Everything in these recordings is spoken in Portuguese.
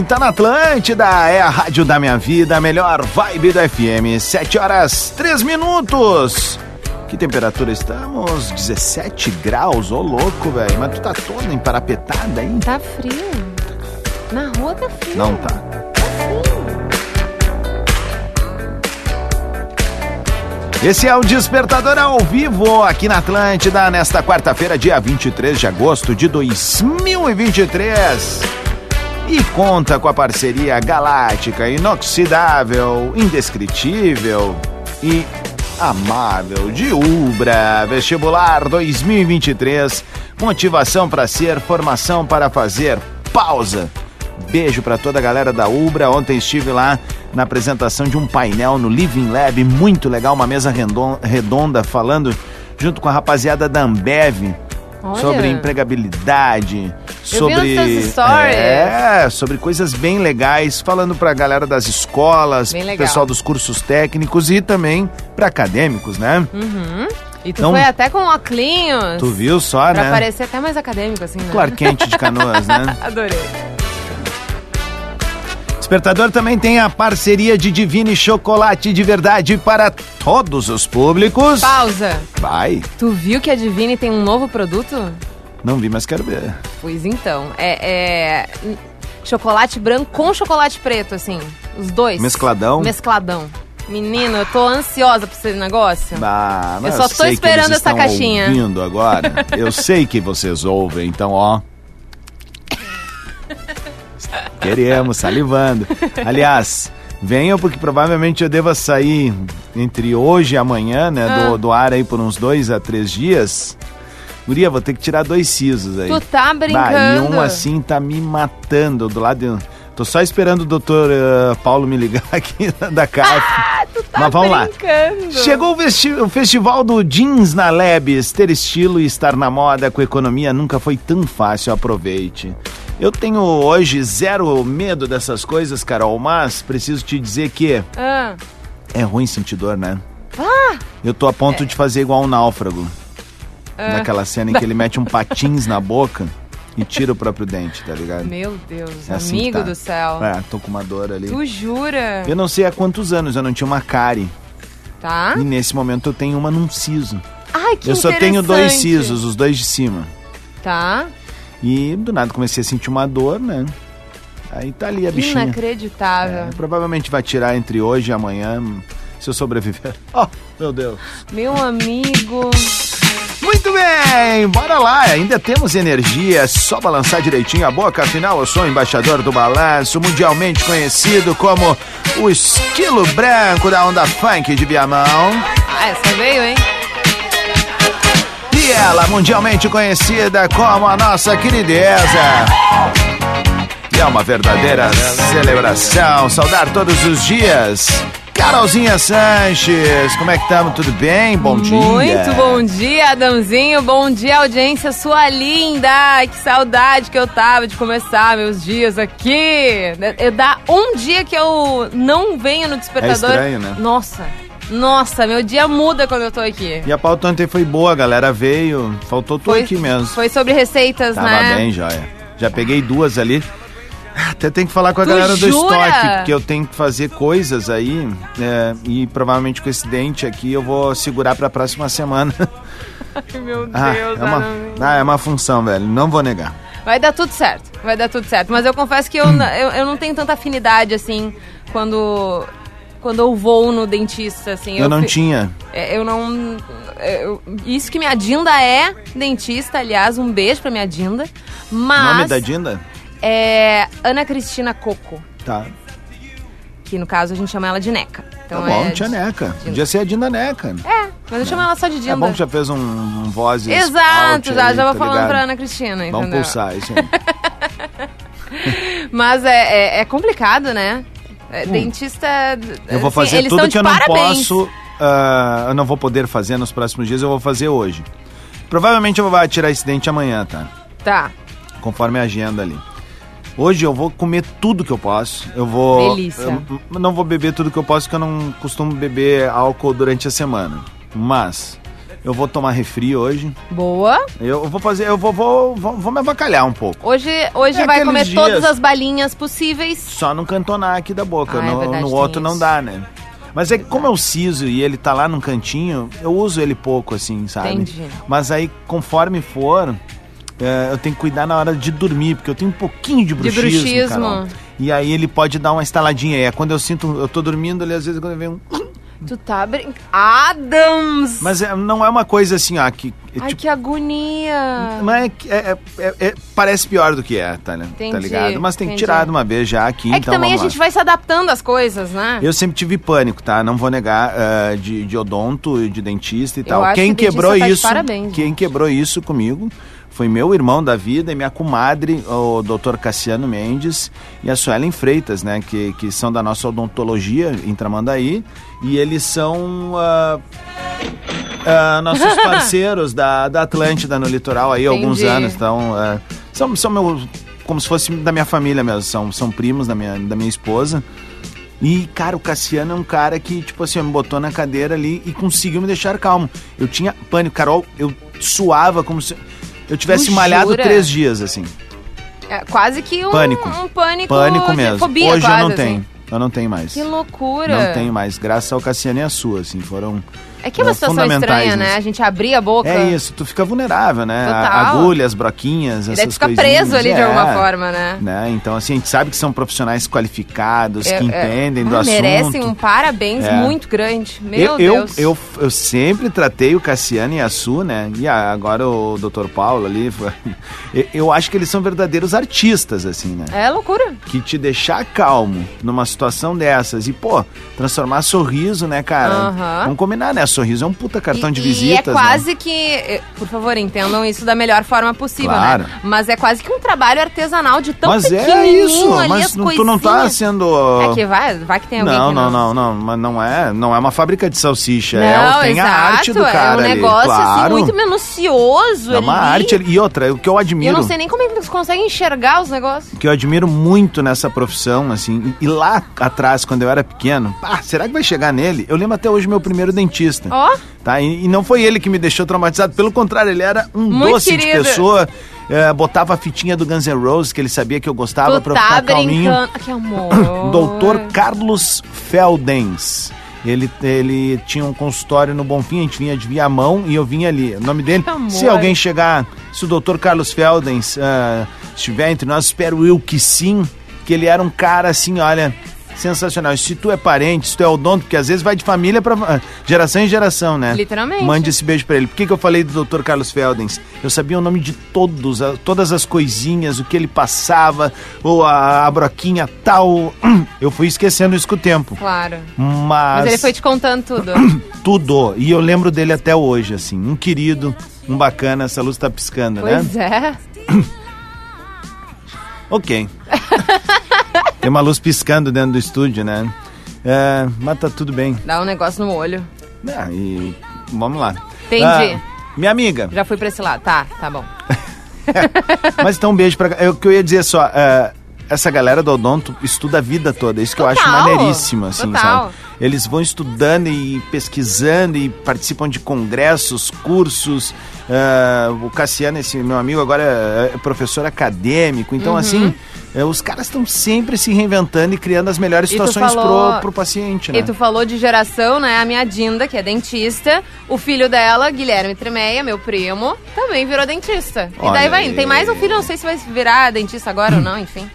Bem! Tá na Atlântida, é a rádio da minha vida, a melhor vibe do FM. 7 horas 3 minutos. Que temperatura estamos? 17 graus, ô louco, velho. Mas tu tá toda emparapetada aí? Tá frio. Na rua tá frio. Não tá. Tá frio. Esse é o Despertador ao vivo aqui na Atlântida, nesta quarta-feira, dia 23 de agosto de 2023. E conta com a parceria galáctica, inoxidável, indescritível e amável de Ubra. Vestibular 2023. Motivação para ser, formação para fazer. Pausa. Beijo para toda a galera da Ubra. Ontem estive lá na apresentação de um painel no Living Lab, muito legal, uma mesa redon- redonda falando junto com a rapaziada da Ambev Olha. sobre empregabilidade, Eu sobre é, sobre coisas bem legais, falando pra galera das escolas, pessoal dos cursos técnicos e também pra acadêmicos, né? E tu Então- foi até com óculos. Tu viu só, Pra né? parecer até mais acadêmico, assim, né? Clark Kent de Canoas, né? Adorei. Despertador também tem a parceria de Divine Chocolate de verdade para todos os públicos. Pausa. Vai. Tu viu que a Divine tem um novo produto? Não vi, mas quero ver. Pois então. É, é chocolate branco com chocolate preto, assim. Os dois. Mescladão? Mescladão. Menino, eu tô ansiosa pra esse negócio. Ah, mas Eu só tô sei que esperando essa estão caixinha. ouvindo agora. Eu sei que vocês ouvem, então, ó. Queremos, salivando. Aliás, venham porque provavelmente eu deva sair entre hoje e amanhã, né, Ah. do, do ar aí por uns dois a três dias. Guria, vou ter que tirar dois sisos aí. Tu tá Bah, e brincando? um assim tá me matando do lado de... Tô só esperando o doutor eh, Paulo me ligar aqui da CAF. Tá Mas vamos lá. brincando. Chegou o, festi- o festival do Jeans na Lebes. Ter estilo e estar na moda com economia nunca foi tão fácil. Aproveite. Eu tenho hoje zero medo dessas coisas, Carol, mas preciso te dizer que Ah, é ruim sentir dor, né? Eu tô a ponto de fazer igual um náufrago. Ah. Naquela cena em que ele mete um patins na boca e tira o próprio dente, tá ligado? meu Deus, É assim que amigo tá. do céu. É, tô com uma dor ali. Tu jura? Eu não sei há quantos anos eu não tinha uma cárie. Tá? E nesse momento eu tenho uma num siso. Ai, que eu só tenho dois interessante. sisos, os dois de cima. Tá? E do nada comecei a sentir uma dor, né? Aí tá ali a bichinha. Inacreditável. É, provavelmente vai tirar entre hoje e amanhã, se eu sobreviver. Oh, meu Deus. Meu amigo. Muito bem, bora lá. Ainda temos energia, é só balançar direitinho a boca. Afinal, eu sou o embaixador do balanço, mundialmente conhecido como o esquilo branco da onda funk de Viamão. Ah, essa veio, hein? E ela, mundialmente conhecida como a nossa querideza. E é uma verdadeira celebração, saudar todos os dias. Carolzinha Sanches, como é que estamos? Tudo bem? Bom dia. Muito bom dia, Adãozinho. Bom dia, audiência sua linda. Ai, Que saudade que eu tava de começar meus dias aqui. Eu dá um dia que eu não venho no despertador. É estranho, né? Nossa, nossa, meu dia muda quando eu tô aqui. E a pauta ontem foi boa, a galera veio. Faltou tu aqui mesmo. Foi sobre receitas, Tava né? bem, joia. Já peguei duas ali. Até tem que falar com a Tu galera do jura? estoque, porque eu tenho que fazer coisas aí. é, e provavelmente com esse dente aqui eu vou segurar pra próxima semana. Ai, meu Deus, Ah, é uma, ah, é uma função, velho. Não vou negar. Vai dar tudo certo, vai dar tudo certo. Mas eu confesso que eu, eu, eu não tenho tanta afinidade, assim, quando, quando eu vou no dentista, assim. Eu, não fi- tinha. É, Eu não. eu- isso que minha Dinda é dentista, aliás, um beijo pra minha Dinda. O Mas. nome da Dinda? é Ana Cristina Coco, Tá. que no caso a gente chama ela de Neca. Então tá bom, é tia de- Neca. Podia ser a Dinda Neca. É, mas eu chamo ela só de Dinda. É bom que já fez um, um vozes Exato, já, aí, já vou tá falando ligado? pra Ana Cristina, Vamos entendeu? pulsar, isso aí. Mas é, é, é complicado, né? É, Dentista. Hum. Eu vou assim, fazer tudo que eu não parabéns. posso, ah, eu não vou poder fazer nos próximos dias, eu vou fazer hoje. Provavelmente eu vou tirar esse dente amanhã, tá? Tá. Conforme a agenda ali. Hoje eu vou comer tudo que eu posso. Eu vou. Delícia. Eu não vou beber tudo que eu posso, porque eu não costumo beber álcool durante a semana. Mas eu vou tomar refri hoje. Boa. Eu vou fazer. Eu vou, vou, vou, vou me avacalhar um pouco. Hoje, hoje É vai aqueles comer dias- todas as balinhas possíveis. Só não cantonar aqui da boca. Ah, é no verdade, no tem outro não isso. dá, né? Mas é que como o siso e ele tá lá num cantinho, eu uso ele pouco, assim, sabe? Entendi. Mas aí, conforme for, é, eu tenho que cuidar na hora de dormir, porque eu tenho um pouquinho de bruxismo, bruxismo. Carol. E aí ele pode dar uma estaladinha. É quando eu sinto, eu tô dormindo ali, às vezes quando vem um... Tu tá brincando. Adams! Mas é- não é uma coisa assim, ó, que... é Ai, tipo, que agonia! mas é que- é- é- é- é- parece pior do que é, tá, né? Entendi, tá ligado? Mas tem que entendi. tirar de uma vez já aqui, é que então também a gente vai se adaptando às coisas, né? Eu sempre tive pânico, tá? Não vou negar ah, de, de odonto e de dentista e Eu tal. Quem que quebrou tá isso? parabéns, quem gente. quebrou isso comigo foi meu irmão da vida e minha comadre, o Dr. Cassiano Mendes e a Suelen Freitas, né? Que, que são da nossa odontologia em Tramandaí. E eles são ah, ah, nossos parceiros da, da Atlântida no litoral aí há alguns anos. Então, ah, são, são meus. Como se fosse da minha família mesmo, são, são primos da minha, da minha esposa. E, cara, o Cassiano é um cara que, tipo assim, me botou na cadeira ali e conseguiu me deixar calmo. Eu tinha pânico, Carol, eu suava como se eu tivesse Tu malhado jura? três dias, assim. É quase que um Pânico. um pânico, Pânico mesmo. fobia, Hoje quase, eu não assim. tenho. Eu não tenho mais. Que loucura! Não tenho mais. Graças ao Cassiano e a sua, assim, foram. É que é uma situação estranha, né? nisso. A gente abrir a boca. É isso, tu fica vulnerável, né? Total. Agulhas, broquinhas, E essas tu fica coisinhas. preso ali de É, alguma forma, né? né? Então, assim, a gente sabe que são profissionais qualificados, É, que é. entendem do Ah, assunto. Merecem um parabéns É. muito grande. Meu eu, eu, Deus. eu, eu sempre tratei o Cassiano e a Su, né? E agora o Dr. Paulo ali. eu- Eu acho que eles são verdadeiros artistas, assim, né? É loucura. Que te deixar calmo numa situação dessas e, pô, transformar sorriso, né, cara? Vamos combinar, né? Sorriso é um puta cartão e, de e visitas. é né? quase que, eh, por favor, entendam isso da melhor forma possível, Claro. né? Mas é quase que um trabalho artesanal de tão Mas é pequenininho isso, ali mas não- tu não tá sendo. É que vai, vai que tem alguém Não, não, não, não, mas não é, não é uma fábrica de salsicha, Não, é, tem exato, a arte do cara é um ali, negócio claro. assim muito minucioso É uma ali. arte e outra, o que eu E admiro, eu não sei nem como é eles conseguem enxergar os negócios. o que eu admiro muito nessa profissão, assim, e, e lá atrás quando eu era pequeno, pá, será que vai chegar nele? Eu lembro até hoje meu primeiro dentista. Ó, Tá? E, e não foi ele que me deixou traumatizado, pelo contrário, ele era um Muito doce de querido. pessoa. é, botava a fitinha do Guns N' Roses, que ele sabia que eu gostava tu pra eu tá ficar calminho. brincando. Que amor. Doutor Carlos Feldens. Ele, ele tinha um consultório no Bonfim, a gente vinha de Viamão e eu vinha ali. O nome dele, se alguém chegar, se o doutor Carlos Feldens ah, estiver entre nós, espero eu que sim, que ele era um cara assim, olha, sensacional. Se tu é parente, se tu é odonto, porque às vezes vai de família para geração em geração, né? Literalmente. Mande esse beijo pra ele. Por que, que eu falei do Dr. Carlos Feldens? Eu sabia o nome de todos, todas as coisinhas, o que ele passava, ou a, a broquinha tal. Eu fui esquecendo isso com o tempo. Claro. Mas, Mas ele foi te contando tudo. tudo. E eu lembro dele até hoje, assim. Um querido, um bacana. Essa luz tá piscando, né? pois é. Ok. Tem uma luz piscando dentro do estúdio, né? É, mas tá tudo bem. Dá um negócio no olho. Ah, e vamos lá. Entendi. Ah, minha amiga, Já fui pra esse lado. Tá, tá bom. Mas então um beijo pra. é, O que eu ia dizer só, é, essa galera do Odonto estuda a vida toda. Isso que eu acho Total, maneiríssimo, assim, total. sabe? Eles vão estudando e pesquisando e participam de congressos, cursos. é, o Cassiano, esse meu amigo, agora é é professor acadêmico. Então, Uhum. assim, é, os caras estão sempre se reinventando e criando as melhores E tu situações falou- pro, pro paciente, né? E tu falou de geração, né? A minha Dinda, que é dentista, o filho dela, Guilherme Tremeia, meu primo, também virou dentista. e Olha daí vai, aí. tem mais um filho, não sei se vai virar dentista agora ou não, enfim.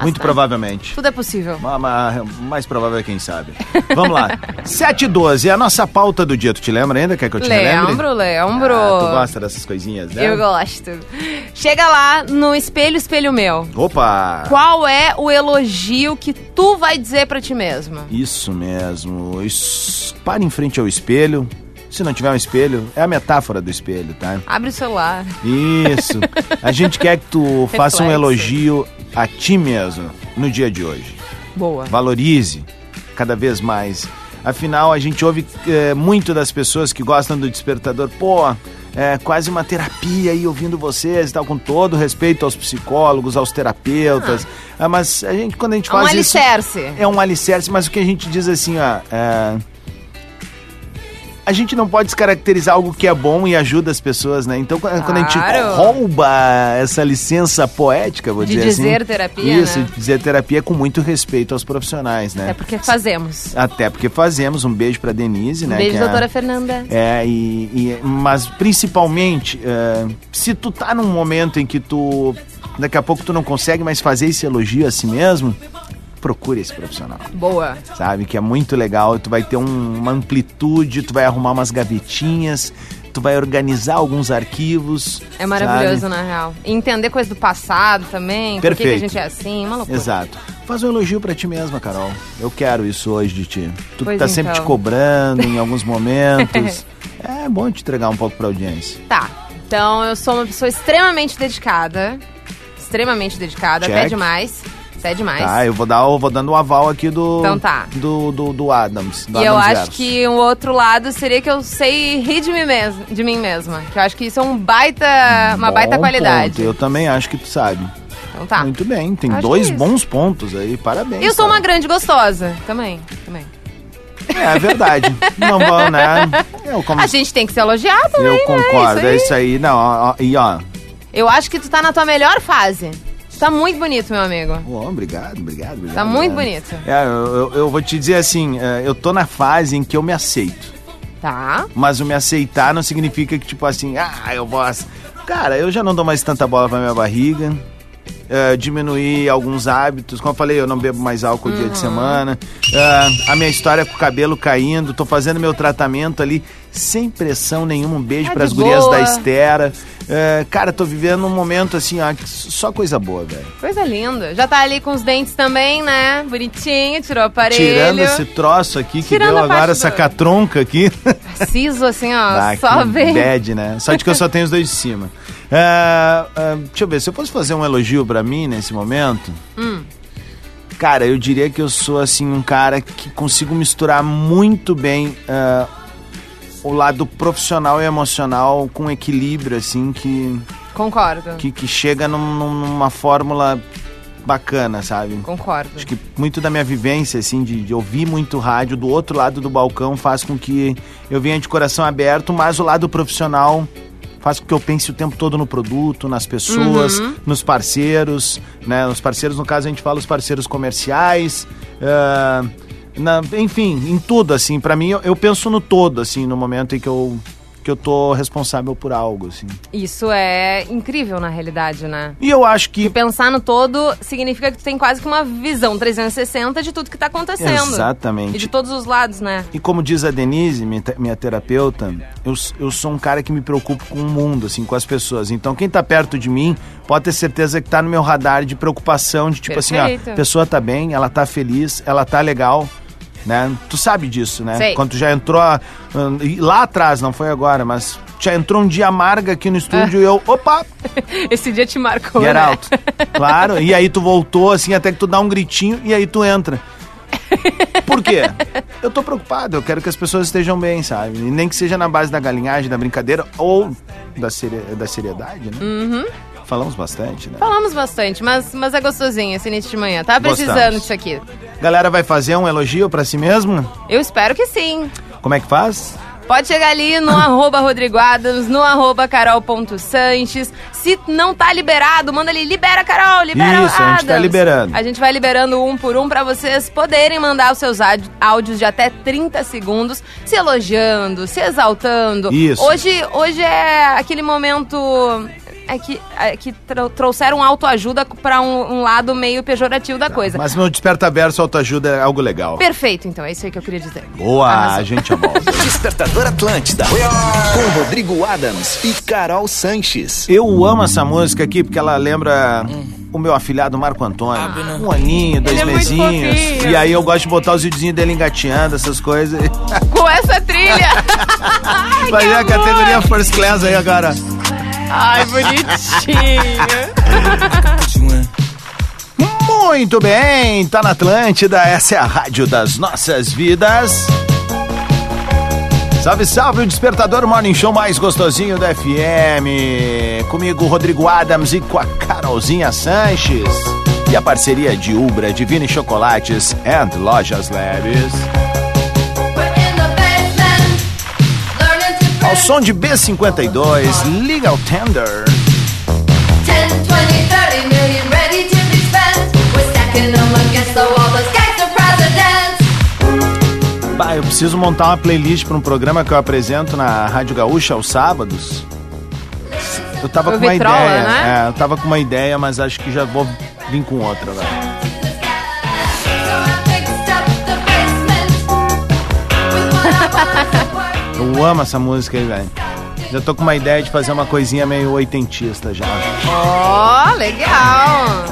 Muito provavelmente. Tudo é possível. Ma- ma- mais provável é quem sabe. Vamos lá. 7 e 12 é a nossa pauta do dia. Tu te lembra ainda? Quer que eu te lembre? Lembro, lembro. Ah, tu gosta dessas coisinhas, né? Eu gosto. Chega lá no espelho, espelho meu. Opa! Qual é o elogio que tu vai dizer pra ti mesma? Isso mesmo. Isso. Para em frente ao espelho. Se não tiver um espelho, é a metáfora do espelho, tá? Abre o celular. Isso. A gente quer que tu faça um elogio a ti mesmo no dia de hoje. Boa. Valorize cada vez mais. Afinal, a gente ouve é, muito das pessoas que gostam do despertador. Pô, é quase uma terapia aí ouvindo vocês e tal, com todo respeito aos psicólogos, aos terapeutas. Ah, mas a gente, quando a gente É um faz isso. alicerce. É um alicerce, mas o que a gente diz assim, ó. é, A gente não pode descaracterizar algo que é bom e ajuda as pessoas, né? Então, quando a gente rouba essa licença poética, vou De dizer assim. dizer terapia, Isso, né? dizer terapia com muito respeito aos profissionais, né? É porque fazemos. Até porque fazemos. Um beijo pra Denise, né? Beijo, é- doutora Fernanda. é, e, e- mas principalmente, é, se tu tá num momento em que tu, daqui a pouco tu não consegue mais fazer esse elogio a si mesmo, procure esse profissional, Boa. sabe? Que é muito legal, tu vai ter um- uma amplitude, tu vai arrumar umas gavetinhas, tu vai organizar alguns arquivos. É maravilhoso, sabe? na real. E entender coisas do passado também. Por que que, a Perfeito. gente é assim, uma loucura. Exato. Faz um elogio pra ti mesma, Carol. Eu quero isso hoje de ti. Tu Pois tá sempre te então. cobrando em alguns momentos. é bom te entregar um pouco pra audiência. Tá. Então, eu sou uma pessoa extremamente dedicada. Extremamente dedicada, até Check. Até demais. Tá, eu vou dar, eu vou dando o aval aqui do Então tá. do, do, do Adams. do E eu Adams acho Verso. que o outro lado seria que eu sei rir de mim, mesma, de mim mesma. Que eu acho que isso é um baita, uma Bom baita qualidade. ponto, Eu também acho que tu sabe. Então tá. Muito bem, tem Acho dois isso. bons pontos aí, parabéns. Eu sou uma grande gostosa. Também, também. É verdade. Não vou, né? Eu, como, A gente tem que se elogiar também, eu né? concordo, Isso é isso aí. Não, ó, ó, e ó. Eu acho que tu tá na tua melhor fase. Tá muito bonito, meu amigo. Ó, obrigado, obrigado, obrigado. Tá muito obrigado. bonito. É, eu, eu- vou te dizer assim, é, eu tô na fase em que eu me aceito. Tá. Mas o me aceitar não significa que, tipo assim, ah, eu vou. Cara, eu já não dou mais tanta bola pra minha barriga. É, diminuir alguns hábitos. Como eu falei, eu não bebo mais álcool dia Uhum. de semana. É, a minha história com o cabelo caindo. Tô fazendo meu tratamento ali sem pressão nenhuma. Um beijo É, pras de gurias boa. da Estera. É, cara, tô vivendo um momento assim, ó, só coisa boa, velho. Coisa linda. Já tá ali com os dentes também, né? Bonitinho, tirou o aparelho. Tirando esse troço aqui que Tirando deu agora, essa do- catronca aqui. Siso, assim, ó. Ah, só vem. bad, né? Só de que eu só tenho os dois de cima. Ah, ah, deixa eu ver, se eu fosse fazer um elogio pra mim nesse momento, Hum. cara, eu diria que eu sou assim um cara que consigo misturar muito bem ah, o lado profissional e emocional com equilíbrio, assim, que, Concordo. que, que chega num- numa fórmula bacana, sabe? Concordo. Acho que muito da minha vivência, assim, de, de ouvir muito rádio do outro lado do balcão faz com que eu venha de coração aberto, mas o lado profissional faz com que eu pense o tempo todo no produto, nas pessoas, Uhum. nos parceiros, né? Nos parceiros, no caso, a gente fala os parceiros comerciais, ah, na- enfim, em tudo, assim. Pra mim, eu, eu penso no todo, assim, no momento em que eu, que eu tô responsável por algo, assim. Isso é incrível, na realidade, né? E eu acho que... E pensar no todo significa que tu tem quase que uma visão 360 de tudo que tá acontecendo. Exatamente. E de todos os lados, né? E como diz a Denise, minha, te- minha terapeuta, eu, eu sou um cara que me preocupo com o mundo, assim, com as pessoas. Então, quem tá perto de mim pode ter certeza que tá no meu radar de preocupação, de tipo assim, Perfeito. ó, a pessoa tá bem, ela tá feliz, ela tá legal, né? Tu sabe disso, né? Sei. Quando tu já entrou ah, lá atrás, não foi agora, mas já entrou um dia amarga aqui no estúdio e eu, opa, Esse dia te marcou, get né? out. Claro, e aí tu voltou, assim, até que tu dá um gritinho e aí tu entra. Por quê? Eu tô preocupado, eu quero que as pessoas estejam bem, sabe? E nem que seja na base da galinhagem, da brincadeira ou da, seri- da seriedade, né? Uhum. Falamos bastante, né? Falamos bastante, mas, mas é gostosinho esse início de manhã. Tava precisando Gostamos. disso aqui. Galera vai fazer um elogio pra si mesmo? Eu espero que sim. Como é que faz? Pode chegar ali no arroba Rodrigo Adams, no arroba carol.sanches. Se não tá liberado, manda ali, libera Carol, libera Isso, a gente tá Adams. liberando. A gente vai liberando um por um pra vocês poderem mandar os seus áudio- áudios de até 30 segundos, se elogiando, se exaltando. Isso. Hoje, hoje é aquele momento é que, é que trou- trouxeram autoajuda pra um, um lado meio pejorativo da coisa. Mas no Desperta Verso, autoajuda é algo legal. Perfeito, então, é isso aí que eu queria dizer. Boa, Arrasou. a gente volta. Despertador Atlântida. Com Rodrigo Adams e Carol Sanches. Eu amo essa música aqui porque ela lembra o meu afilhado Marco Antônio. Um aninho, dois Ele é mesinhos. E aí eu gosto de botar os videozinhos dele engateando, essas coisas. Com essa trilha! Ai, Vai ver a categoria First Class aí agora. Ai, bonitinho. Muito bem, tá na Atlântida, essa é a rádio das nossas vidas. Salve, salve, o Despertador Morning Show mais gostosinho da FM. Comigo, Rodrigo Adams e com a Carolzinha Sanches. E a parceria de Ubra, Divine Chocolates and Lojas Leves. Ao som de B52, Legal Tender. 10, 20, 30 million ready to be spent. We're stacking them against the wall. Those gangster presidents. Bah, eu preciso montar uma playlist para um programa que eu apresento na Rádio Gaúcha aos sábados. Eu tava com uma ideia, né? é, eu tava com uma ideia, mas acho que já vou vir com outra agora. Eu amo essa música aí, velho. Já tô com uma ideia de fazer uma coisinha meio oitentista já. Ó, legal.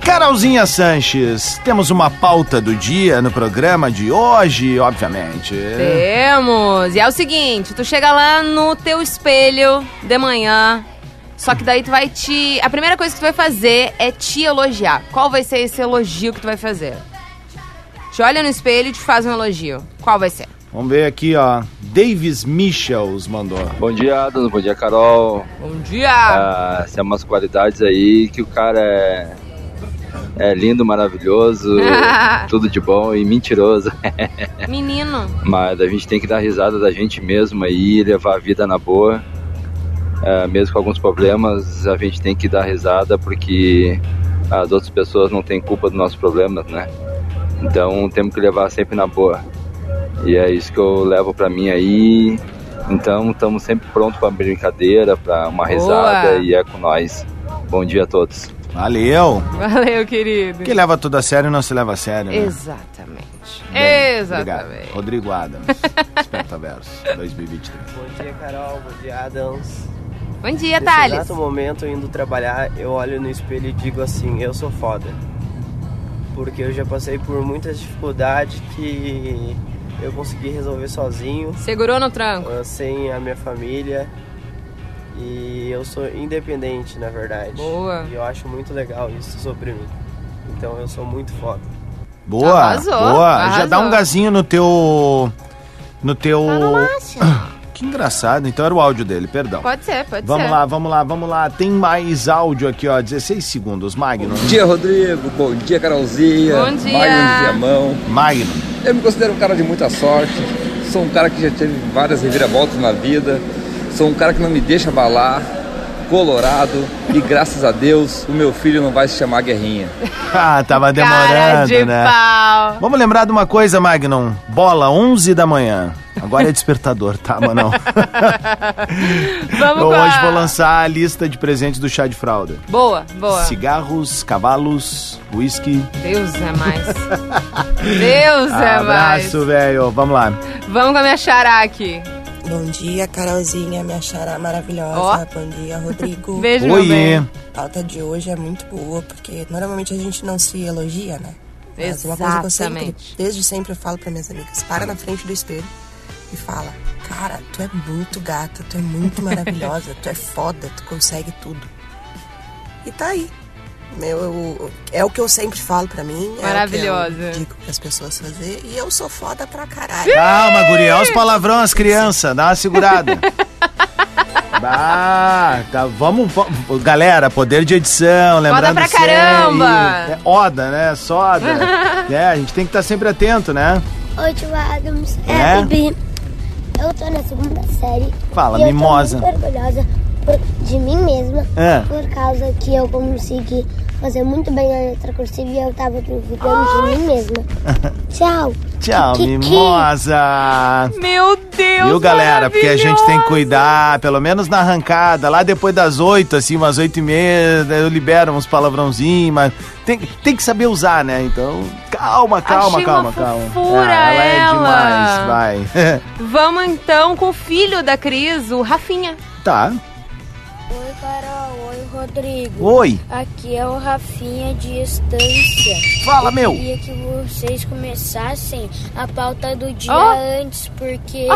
Carolzinha Sanches, temos uma pauta do dia no programa de hoje, obviamente. Temos. E é o seguinte, tu chega lá no teu espelho de manhã, só que daí tu vai te... A primeira coisa que tu vai fazer é te elogiar. Qual vai ser esse elogio que tu vai fazer? Te olha no espelho e te faz um elogio. Qual vai ser? Vamos ver aqui, ó. Davis Michels mandou. Bom dia, Adams. Bom dia, Carol. Bom dia! Ah, tem umas qualidades aí que o cara é, é lindo, maravilhoso, tudo de bom e mentiroso. Menino. Mas a gente tem que dar risada da gente mesmo aí, levar a vida na boa. Ah, mesmo com alguns problemas, a gente tem que dar risada porque as outras pessoas não têm culpa dos nossos problemas, né? Então temos que levar sempre na boa. E é isso que eu levo pra mim aí. Então estamos sempre prontos para brincadeira, para uma risada Boa. e é com nós. Bom dia a todos. Valeu. Valeu, querido. Quem leva tudo a sério não se leva a sério, né? Exatamente. Bem, Exatamente. Obrigado. Rodrigo Adams, Desperta Verso, 2023. Bom dia, Carol. Bom dia, Adams. Bom dia, Nesse Thales. exato momento, indo trabalhar, eu olho no espelho e digo assim, eu sou foda. Porque eu já passei por muitas dificuldades que eu consegui resolver sozinho, Segurou no tranco. ah, sem a minha família. E eu sou independente, na verdade. Boa. E eu acho muito legal isso sobre mim. Então eu sou muito foda. Boa, Arrasou, boa. Já dá um arrasou. gazinho no teu... No teu... Que engraçado. Então era o áudio dele, perdão. Pode ser, pode Vamos ser. lá, vamos lá, vamos lá. Tem mais áudio aqui, ó. 16 segundos. Magno. Bom dia, Rodrigo. Bom dia, Carolzinha. Bom dia. Magno Viamão. Magno. Eu me considero um cara de muita sorte. Sou um cara que já teve várias reviravoltas na vida. Sou um cara que não me deixa abalar. Colorado. E graças a Deus, o meu filho não vai se chamar Guerrinha. Ah, tava Cara demorando, de né? pau. Vamos lembrar de uma coisa, Magnum. Bola, 11 da manhã. Agora é despertador, tá, mano? Vamos a- hoje vou lançar a lista de presentes do chá de fralda. Boa, boa. Cigarros, cavalos, whisky. Deus é mais. Deus é mais. Abraço, velho. Vamos lá. Vamos com a minha xará aqui. Bom dia, Carolzinha, minha xará maravilhosa. Ó. Bom dia, Rodrigo. Beijo, meu Oiê. bem. A pauta de hoje é muito boa, porque normalmente a gente não se elogia, né? Mas uma coisa que eu sempre, Exatamente. desde sempre eu falo para minhas amigas, para na frente do espelho e fala, cara, tu é muito gata, tu é muito maravilhosa, tu é foda, tu consegue tudo. E tá aí. Meu, eu- é o que eu sempre falo pra mim. É Maravilhosa. o que eu digo pras pessoas fazer. E eu sou foda pra caralho. Calma, guri. Olha os palavrão, as crianças. Dá uma segurada. Ah, tá, vamos, vamos- Galera, poder de edição, lembrando pra sempre, caramba. É Oda, né? Soda. é, a gente tem que estar sempre atento, né? Oi, tio Adams. É, É? Eu tô na segunda série. Fala, e mimosa. Eu tô muito orgulhosa por- de mim mesma. É. Por causa que eu consegui fazer muito bem a letra cursiva e eu tava duvidando de mim mesma. Tchau. Tchau, mimosa. Meu Deus, Viu, galera? Porque a gente tem que cuidar, pelo menos na arrancada, lá depois das oito, assim, umas oito e meia, eu libero uns palavrãozinhos, mas tem, tem que saber usar, né? Então, calma, calma, Achei calma, uma calma. fofura Ah, ela é ela. demais, vai. Vamos então com o filho da Cris, o Rafinha. tá. Oi, Carol. Oi, Rodrigo. Oi. Aqui é o Rafinha de Estância. Fala, meu. Eu queria que vocês começassem a pauta do dia Ó. antes, porque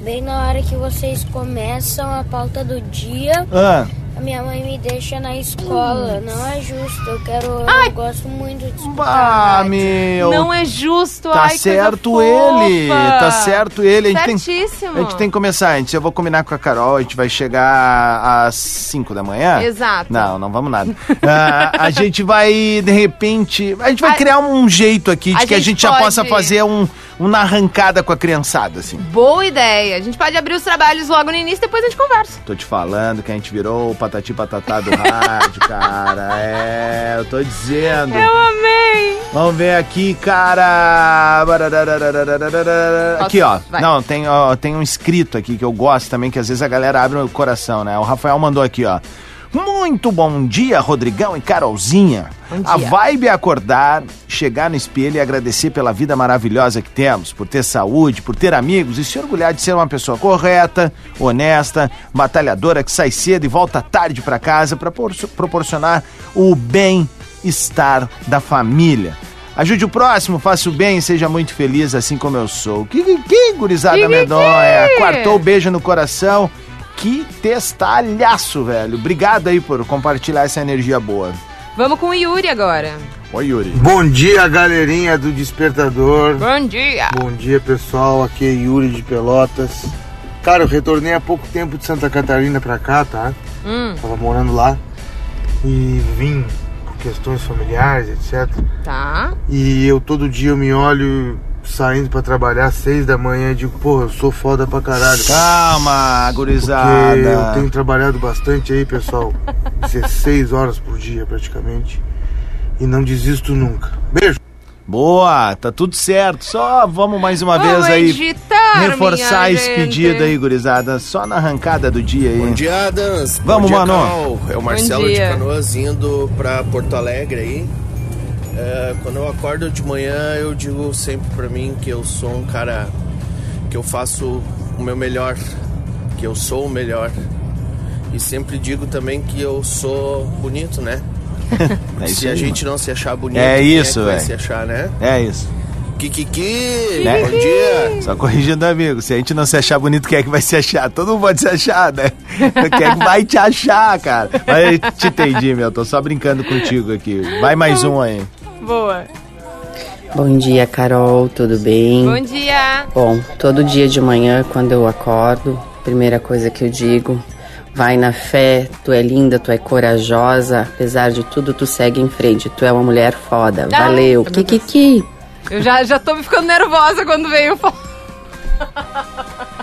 bem na hora que vocês começam a pauta do dia, Ah, a minha mãe me deixa na escola. Não é justo. Eu quero. Eu gosto muito de escutar. ah, meu. Não é justo, Tá ai, coisa certo fofa. ele, tá certo ele. A gente, tem, Certíssimo. a gente tem que começar antes. Eu vou combinar com a Carol, a gente vai chegar às 5 da manhã. Exato. Não, não vamos nada. Ah, a gente vai, de repente. A gente vai A- criar um jeito aqui de A que a gente gente já pode- possa fazer um, uma arrancada com a criançada, assim. Boa ideia. A gente pode abrir os trabalhos logo no início, depois a gente conversa. Tô te falando que a gente virou o patati patatá do rádio, cara. É, eu tô dizendo. Eu amei. Vamos ver aqui, cara. Aqui, ó. Vai. Não, tem, ó, tem um escrito aqui que eu gosto também, que às vezes a galera abre o coração, né? O Rafael mandou aqui, ó. Muito bom dia, Rodrigão e Carolzinha. Bom A vibe é acordar, chegar no espelho e agradecer pela vida maravilhosa que temos, por ter saúde, por ter amigos e se orgulhar de ser uma pessoa correta, honesta, batalhadora que sai cedo e volta tarde para casa para proporcionar o bem-estar da família. Ajude o próximo, faça o bem e seja muito feliz assim como eu sou. Que, que, que gurizada Que, medonha. Quartou, beijo no coração. Que testalhaço, velho. Obrigado aí por compartilhar essa energia boa. Vamos com o Yuri agora. Oi, Yuri. Bom dia, galerinha do Despertador. Bom dia. Bom dia, pessoal. Aqui é Yuri de Pelotas. Cara, eu retornei há pouco tempo de Santa Catarina pra cá, tá? Hum, Tava morando lá. E vim por questões familiares, etc. tá. E eu todo dia eu me olho saindo pra trabalhar às seis da manhã e digo, porra, eu sou foda pra caralho. Calma, Porque gurizada. eu tenho trabalhado bastante aí, pessoal. 16 horas por dia, praticamente. E não desisto nunca. Beijo! Boa, tá tudo certo. Só vamos mais uma Vamos vez aí editar, reforçar esse gente. pedido aí, gurizada. Só na arrancada do dia aí. Bom dia, Adams. Vamos, Bom dia, mano. Carol. É o Marcelo de. Canoas indo pra Porto Alegre aí. É, quando eu acordo de manhã, eu digo sempre pra mim que eu sou um cara que eu faço o meu melhor, que eu sou o melhor. E sempre digo também que eu sou bonito, né? É se a aí, gente não se achar bonito, É quem isso, é que vai se achar, né? É isso. Kikiki! Né? Bom dia! Só corrigindo, amigo. Se a gente não se achar bonito, quem é que vai se achar? Todo mundo pode se achar, né? Quem é que vai te achar, cara? Mas eu te entendi, meu. Tô só brincando contigo aqui. Vai mais um aí. Boa. Bom dia, Carol, tudo bem? Bom dia. Bom, todo dia de manhã, quando eu acordo, primeira coisa que eu digo, vai na fé, tu é linda, tu é corajosa, apesar de tudo, tu segue em frente, tu é uma mulher foda, Ah, valeu, meu Deus. kikiki. Eu já, já tô me ficando nervosa quando veio falar.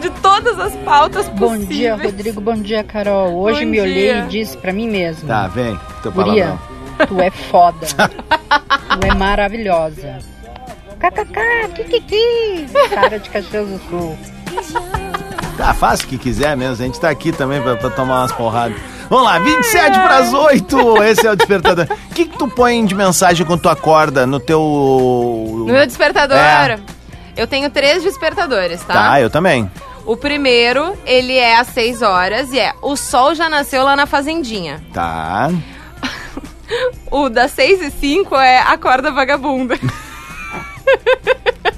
De todas as pautas Bom possíveis. dia, Rodrigo. Bom dia, Carol. Hoje Bom me olhei dia. e disse pra mim mesma: Tá, vem. Teu Guria, palavrão. Tu é foda. tu é maravilhosa. KKK, kikiki. Cara de Caxias do Sul. Tá, faça o que quiser mesmo. A gente tá aqui também pra, pra tomar umas porradas. Vamos lá, 27 pras 8. Esse é o despertador. O que, que tu põe de mensagem quando tu acorda no teu. No meu despertador, É. eu tenho três despertadores, tá? Tá, eu também. O primeiro, ele é às 6 horas e é O Sol Já Nasceu Lá na Fazendinha. Tá. O das 6 e 5 é Acorda Vagabunda.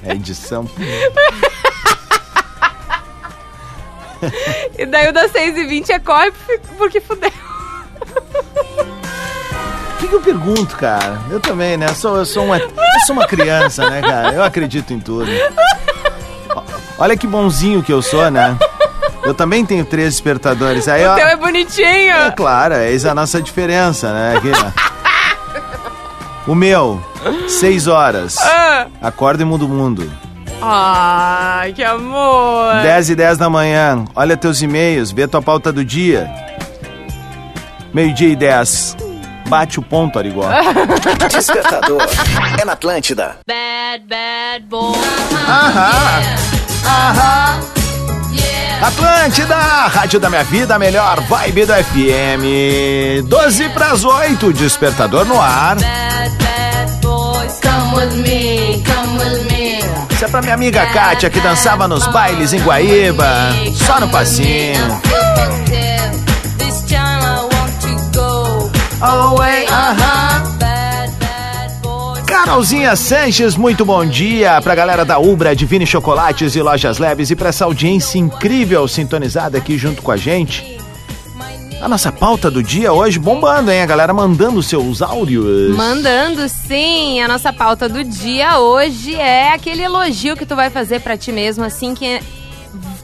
É edição. e daí o das 6 e 20 é Corre porque fudeu. O que, que eu pergunto, cara? Eu também, né? Eu sou, eu sou, uma, eu sou uma criança, né, cara? Eu acredito em tudo. Olha que bonzinho que eu sou, né? Eu também tenho três despertadores. Aí, o ó, teu é bonitinho. É claro, eis a nossa diferença, né? Aqui, ó. O meu, seis horas. Ah. Acorda e muda o mundo. Ai, que amor. 10 e 10 da manhã. Olha teus e-mails, vê tua pauta do dia. Meio-dia e 10. Bate o ponto, Arigó. Despertador. É na Atlântida. Bad, bad boy. Aham. Aham. Atlântida, rádio da minha vida, melhor vibe do FM. 12 para as 8, despertador no ar. Isso é pra minha amiga Kátia, que dançava nos bailes em Guaíba, só no passinho. This boys. Carolzinha Sanches, muito bom dia pra galera da Ubra, Divine Chocolates e Lojas Leves e pra essa audiência incrível sintonizada aqui junto com a gente. A nossa pauta do dia hoje bombando, hein? A galera mandando seus áudios. Mandando sim, a nossa pauta do dia hoje é aquele elogio que tu vai fazer pra ti mesmo assim que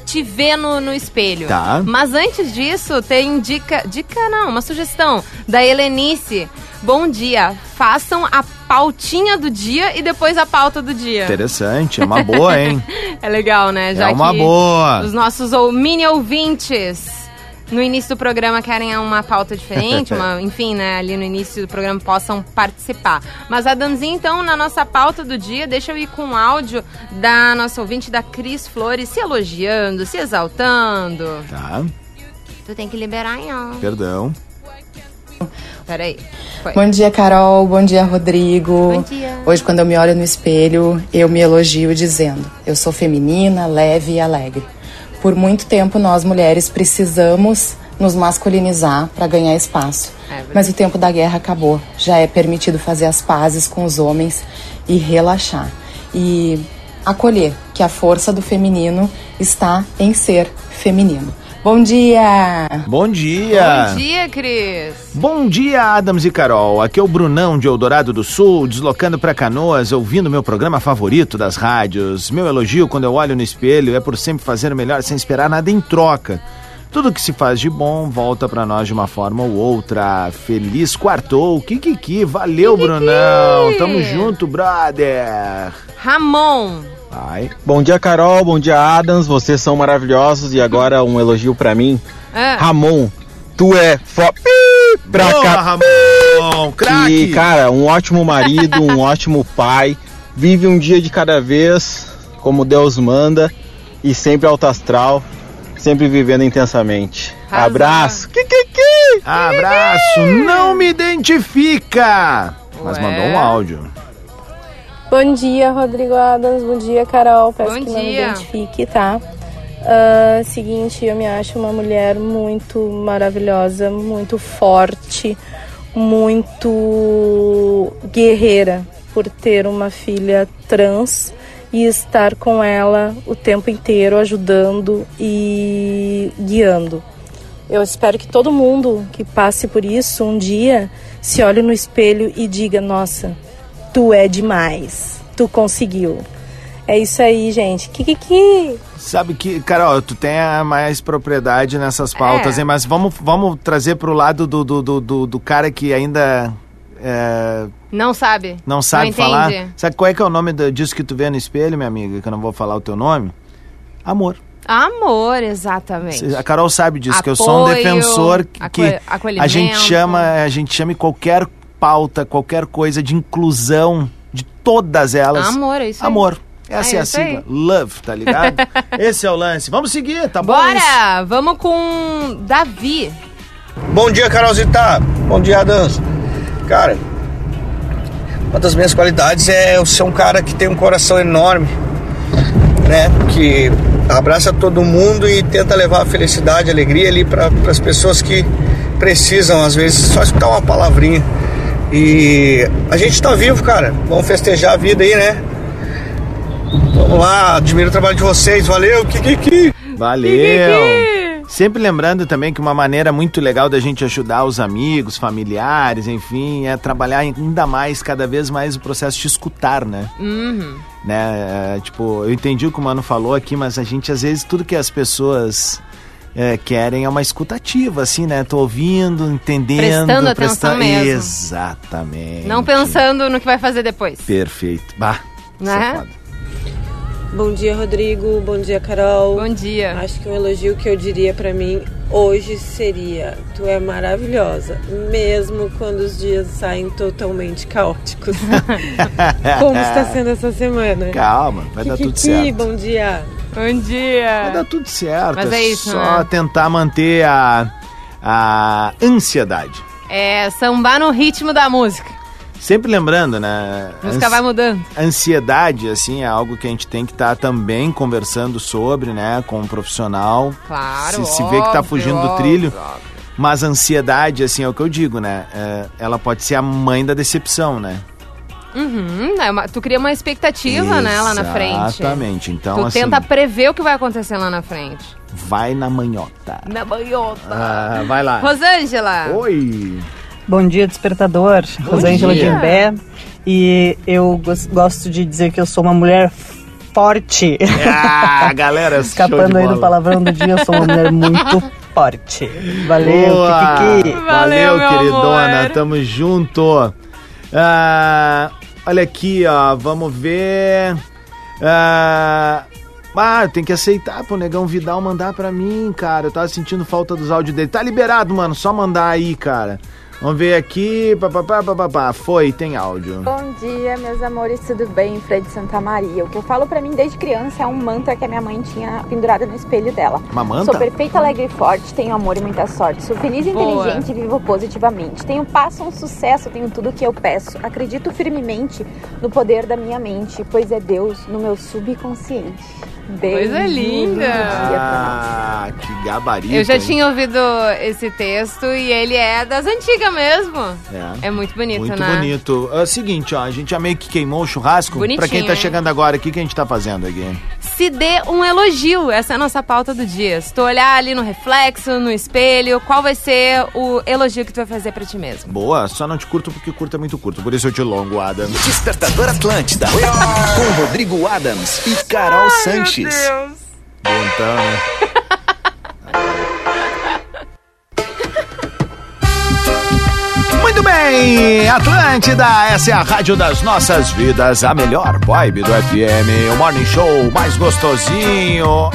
te vê no, no espelho. Tá. Mas antes disso, tem dica, dica não, uma sugestão da Helenice. Bom dia, façam a pautinha do dia e depois a pauta do dia. Interessante, é uma boa, hein? É legal, né? Já É uma que boa. Os nossos ou, mini ouvintes no início do programa querem uma pauta diferente, uma, enfim, né, ali no início do programa possam participar. Mas Adamzinho, então, na nossa pauta do dia, deixa eu ir com um áudio da nossa ouvinte da Cris Flores se elogiando, se exaltando. Tá, Tu tem que liberar, hein? perdão. Peraí. Foi. Bom dia, Carol. Bom dia, Rodrigo. Bom dia. Hoje, quando eu me olho no espelho, eu me elogio dizendo: eu sou feminina, leve e alegre. Por muito tempo, nós mulheres precisamos nos masculinizar para ganhar espaço. Mas o tempo da guerra acabou. Já é permitido fazer as pazes com os homens e relaxar. E acolher que a força do feminino está em ser feminino. Bom dia! Bom dia! Bom dia, Cris. Bom dia, Adams e Carol. Aqui é o Brunão de Eldorado do Sul, deslocando para Canoas, ouvindo meu programa favorito das rádios. Meu elogio quando eu olho no espelho é por sempre fazer o melhor sem esperar nada em troca. Tudo que se faz de bom volta para nós de uma forma ou outra. Feliz quartou, Kikiki. Valeu, Brunão. Tamo junto, brother. Ramon. Vai. Bom dia, Carol. Bom dia, Adams. Vocês são maravilhosos. E agora um elogio pra mim. Ah. Ramon, tu é fo... pra Boa, cá. Ramon, craque. E, cara, um ótimo marido, um ótimo pai. Vive um dia de cada vez, como Deus manda. E sempre alto astral. Sempre vivendo intensamente. Arrasou. Abraço. Abraço, não me identifica. Mas Ué. mandou um áudio. Bom dia, Rodrigo Adams. Bom dia, Carol. Peço Bom que não me dia. identifique, tá? Ah, seguinte, eu me acho uma mulher muito maravilhosa, muito forte, muito guerreira por ter uma filha trans e estar com ela o tempo inteiro ajudando e guiando. Eu espero que todo mundo que passe por isso um dia se olhe no espelho e diga: Nossa, tu é demais, tu conseguiu. É isso aí, gente. Kikiki! Sabe que, Carol, tu tem a mais propriedade nessas pautas, É. hein? Mas vamos, vamos trazer pro lado do, do, do, do, do cara que ainda é, Não sabe? não sabe entende? falar. Sabe qual é que é o nome do- disso que tu vê no espelho, minha amiga? Que eu não vou falar o teu nome. Amor. Amor, exatamente. A Carol sabe disso, que eu sou um Apoio, defensor que a gente chama, a gente chama em qualquer pauta, qualquer coisa de inclusão de todas elas. Amor, é isso aí. Amor. Essa é, É a sigla. aí. Love, tá ligado? Esse é o lance. Vamos seguir, tá bom? isso? Bora! Vamos com Davi. Bom dia, Carolzita. Bom dia, Adams. Cara, uma das minhas qualidades é eu ser um cara que tem um coração enorme, né? Que abraça todo mundo e tenta levar a felicidade, a alegria ali para as pessoas que precisam, às vezes, só escutar uma palavrinha. E a gente tá vivo, cara. Vamos festejar a vida aí, né? Vamos lá, admiro o trabalho de vocês. Valeu, Kikiki. Valeu! Sempre lembrando também que uma maneira muito legal da gente ajudar os amigos, familiares, enfim, é trabalhar ainda mais, cada vez mais o processo de escutar, né? Uhum. né? É, tipo, eu entendi o que o Mano falou aqui, mas a gente, às vezes, tudo que as pessoas é, querem é uma escutativa, assim, né? Tô ouvindo, entendendo. Prestando atenção mesmo. Exatamente. Não pensando no que vai fazer depois. Perfeito. Bah, é Né? Bom dia, Rodrigo. Bom dia, Carol. Bom dia. Acho que um elogio que eu diria pra mim hoje seria: Tu é maravilhosa, mesmo quando os dias saem totalmente caóticos. Como está sendo essa semana? Calma, vai dar tudo Kiki, certo. Bom dia. Bom dia. Vai dar tudo certo. Mas é isso, Só né? tentar manter a, a ansiedade. É sambar no ritmo da música. Sempre lembrando, né? A música vai mudando. Ansiedade, assim, é algo que a gente tem que estar também conversando sobre, né? Com um profissional. Claro, Se, se vê que tá óbvio, fugindo do óbvio, trilho. óbvio. Mas a ansiedade, assim, é o que eu digo, né? é, ela pode ser a mãe da decepção, né? Uhum, é uma- tu cria uma expectativa, né, lá na frente. Exatamente. Então, tu assim, tenta prever o que vai acontecer lá na frente. vai na manhota. Na banhota. Ah, vai lá. Rosângela. Oi. Bom dia, despertador. Rosângela de dia. Imbé. E eu gos- gosto de dizer que eu sou uma mulher forte. Ah, galera, Escapando aí do palavrão do dia, eu sou uma mulher muito forte. Valeu, Boa. Kikiki. Valeu, meu queridona. amor. Tamo junto. Ah, olha aqui, ó. Vamos ver. Ah, ah, tem que aceitar pro Negão Vidal mandar pra mim, cara. Eu tava sentindo falta dos áudios dele. Tá liberado, mano. Só mandar aí, cara. Vamos ver aqui. Papapá, papapá. Foi, tem áudio. Bom dia, meus amores, tudo bem? Fred Santa Maria. O que eu falo pra mim desde criança é um mantra que a minha mãe tinha pendurado no espelho dela. Uma manta? Sou perfeita, alegre e forte, tenho amor e muita sorte. Sou feliz e Boa. inteligente e vivo positivamente. Tenho passo um sucesso, tenho tudo o que eu peço. Acredito firmemente no poder da minha mente, pois é Deus no meu subconsciente. Beijo. Coisa linda. Ah, que gabarito. Eu já hein? tinha ouvido esse texto e ele é das antigas mesmo. É. É muito bonito, Muito né? bonito. É o seguinte, ó, a gente já meio que queimou o churrasco. Bonitinho, pra quem tá hein? chegando agora, o que, que a gente tá fazendo aqui? Se dê um elogio, essa é a nossa pauta do dia. Se tu olhar ali no reflexo, no espelho, qual vai ser o elogio que tu vai fazer pra ti mesmo? Boa, só não te curto porque curto é muito curto, por isso eu te longo, Adam. Despertador Atlântida. Com Rodrigo Adams e Carol Sanches. Então, né? bem, Atlântida, essa é a rádio das nossas vidas, a melhor vibe do FM, o morning show mais gostosinho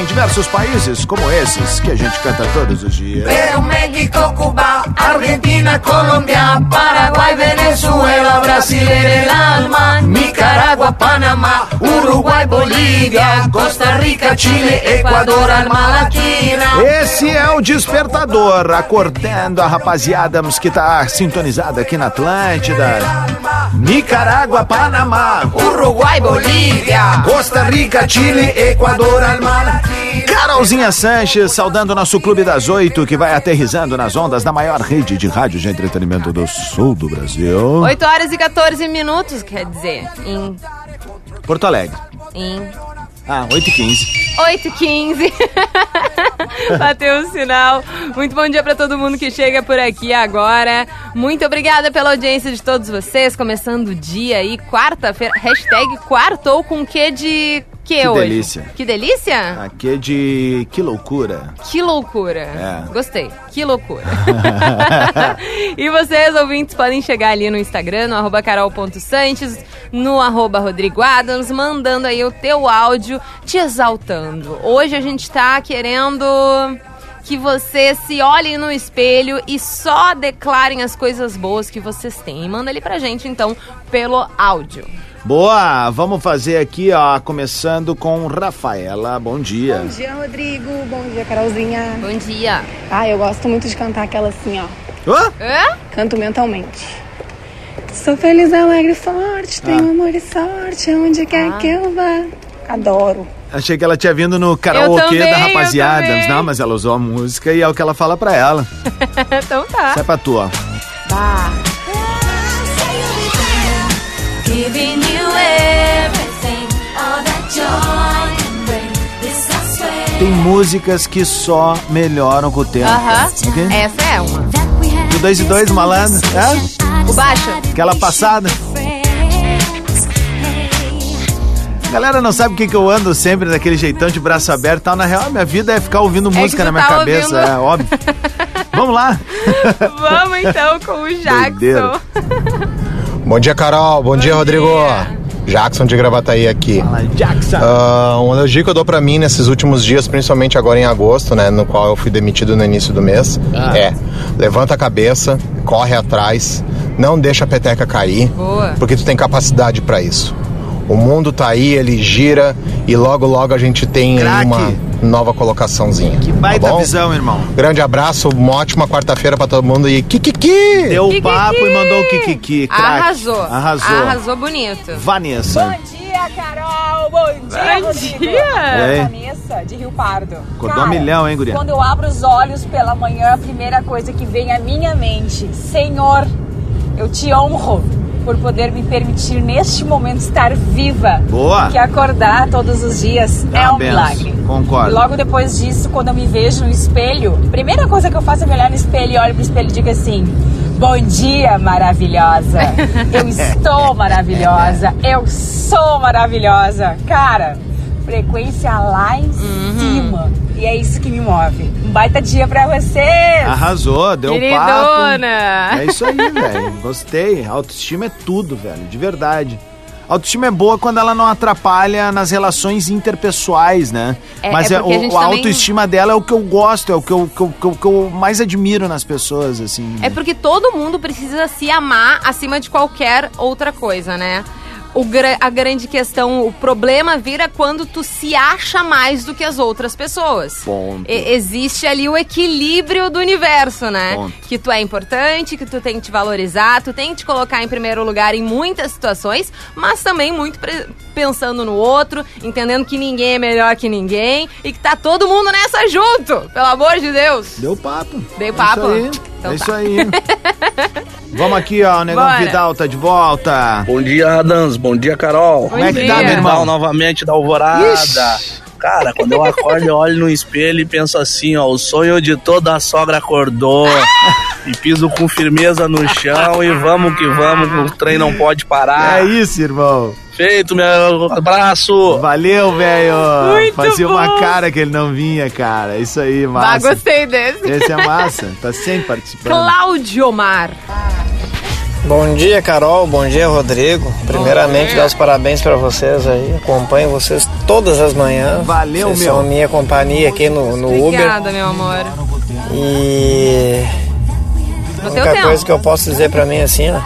em diversos países como esses que a gente canta todos os dias. Perú, México, Cuba, Argentina, Colombia, Paraguay, Venezuela, Brasil alma, Nicaragua, Panamá, Uruguay, Bolívia, Costa Rica, Chile, Equador, Alma Latina. Esse é o Despertador, acordando a rapaziada que tá sintonizada aqui na Atlântida. Nicarágua, Panamá, Uruguay, Bolívia, Costa Rica, Chile, Equador, Almana. Carolzinha Sanches, saudando o nosso Clube das Oito, que vai aterrizando nas ondas da maior rede de rádio de entretenimento do sul do Brasil. 8 horas e 14 minutos, quer dizer, em. Porto Alegre. em Ah, 8 e 15. 8 h 15 Bateu o sinal. Muito bom dia pra todo mundo que chega por aqui agora. Muito obrigada pela audiência de todos vocês. Começando o dia aí, quarta-feira. Hashtag quartou com que de que, Que hoje? delícia. Que delícia? Aqui é de que loucura. Que loucura. É. Gostei. Que loucura. e vocês, ouvintes, podem chegar ali no Instagram, no arroba carol.sanches, no arroba Rodrigo Adams, mandando aí o teu áudio te exaltando. Hoje a gente tá querendo que você se olhem no espelho e só declarem as coisas boas que vocês têm. Manda ali pra gente, então, pelo áudio. Boa, vamos fazer aqui, ó, começando com Rafaela. Bom dia. Bom dia, Rodrigo. Bom dia, Carolzinha. Bom dia. Ah, eu gosto muito de cantar aquela assim, ó. Hã? Hã? Canto mentalmente. Sou feliz, alegre e forte, tenho amor e sorte, aonde quer que eu vá. Adoro. Achei que ela tinha vindo no karaokê da rapaziada. Não, mas ela usou a música e é o que ela fala pra ela. então tá. Isso é pra tu, ó. Giving you everything, all that joy bring. This I swear. Tem músicas que só melhoram com o tempo. Aham. Ok? Essa é uma. Do 2 e 2, malandro. É? O baixo. Aquela passada. Galera não sabe o que, que eu ando sempre daquele jeitão de braço aberto e tal. Na real, a minha vida é ficar ouvindo que música tu na minha tá cabeça, ouvindo. é óbvio. Vamos lá. Vamos então com o Doideira. Bom dia, Carol. Bom, dia, Rodrigo. Jackson de Gravataí aqui. Fala, Jackson. Ah, um elogio que eu dou pra mim nesses últimos dias, principalmente agora em agosto, né, no qual eu fui demitido no início do mês, Ah. é levanta a cabeça, corre atrás, não deixa a peteca cair, Boa. porque tu tem capacidade pra isso. O mundo tá aí, ele gira e logo logo a gente tem Craque. uma nova colocaçãozinha. Que Baita visão, irmão. Grande abraço, uma ótima quarta-feira pra todo mundo e kikiki! Deu o papo e mandou o kikiki. Arrasou. Arrasou. Arrasou bonito. Vanessa. dia, Carol! Bom dia, Bom Rodrigo! dia! E? Vanessa, de Rio Pardo. Acordou um milhão, hein, guria? Quando eu abro os olhos pela manhã, a primeira coisa que vem à minha mente, Senhor, eu te honro por poder me permitir neste momento estar viva. Boa. Que acordar todos os dias Dá é um benção. milagre. Concordo. E logo depois disso, quando eu me vejo no espelho, a primeira coisa que eu faço é me olhar no espelho e olho pro espelho e digo assim: Bom dia, maravilhosa. Eu estou maravilhosa. Eu sou maravilhosa. Cara, frequência lá em cima. E é isso que me move. Um baita dia pra vocês. Arrasou, deu Queridona. papo. É isso aí, velho. Gostei. Autoestima é tudo, velho. De verdade. Autoestima é boa quando ela não atrapalha nas relações interpessoais, né? É- Mas é é, a o, gente a também- autoestima dela é o que eu gosto, é o que eu, que eu, que eu, que eu mais admiro nas pessoas, assim. É porque todo mundo precisa se amar acima de qualquer outra coisa, né? O a grande questão, o problema vira quando tu se acha mais do que as outras pessoas. Ponto. E- existe ali o equilíbrio do universo, né? Ponto. Que tu é importante, que tu tem que te valorizar, tu tem que te colocar em primeiro lugar em muitas situações, mas também muito pensando no outro, entendendo que ninguém é melhor que ninguém e que tá todo mundo nessa junto, pelo amor de Deus. Deu papo. Dei É papo? isso aí. Então é tá. isso aí. Vamos aqui, ó. O Negão Bora. Vidal tá de volta. Bom dia, Adams. Bom dia, Carol. Como é que tá, meu irmão? Novamente da Alvorada. Cara, quando eu acordo, eu olho no espelho e penso assim, ó, o sonho de toda a sogra acordou. E piso com firmeza no chão e vamos que vamos, o trem não pode parar. É isso, irmão. Feito, meu abraço. Valeu, velho. Muito Fazia bom. uma cara que ele não vinha, cara. Isso aí, Ah, massa. gostei desse. Esse é massa. Tá sempre participando. Cláudio Omar. Bom dia, Carol. Bom dia, Rodrigo. Primeiramente, dar os parabéns para vocês aí. Acompanho vocês todas as manhãs. Valeu, vocês meu. são minha companhia aqui no, no Uber. Obrigada, meu amor. E a teu única coisa que eu posso dizer pra mim assim, ó,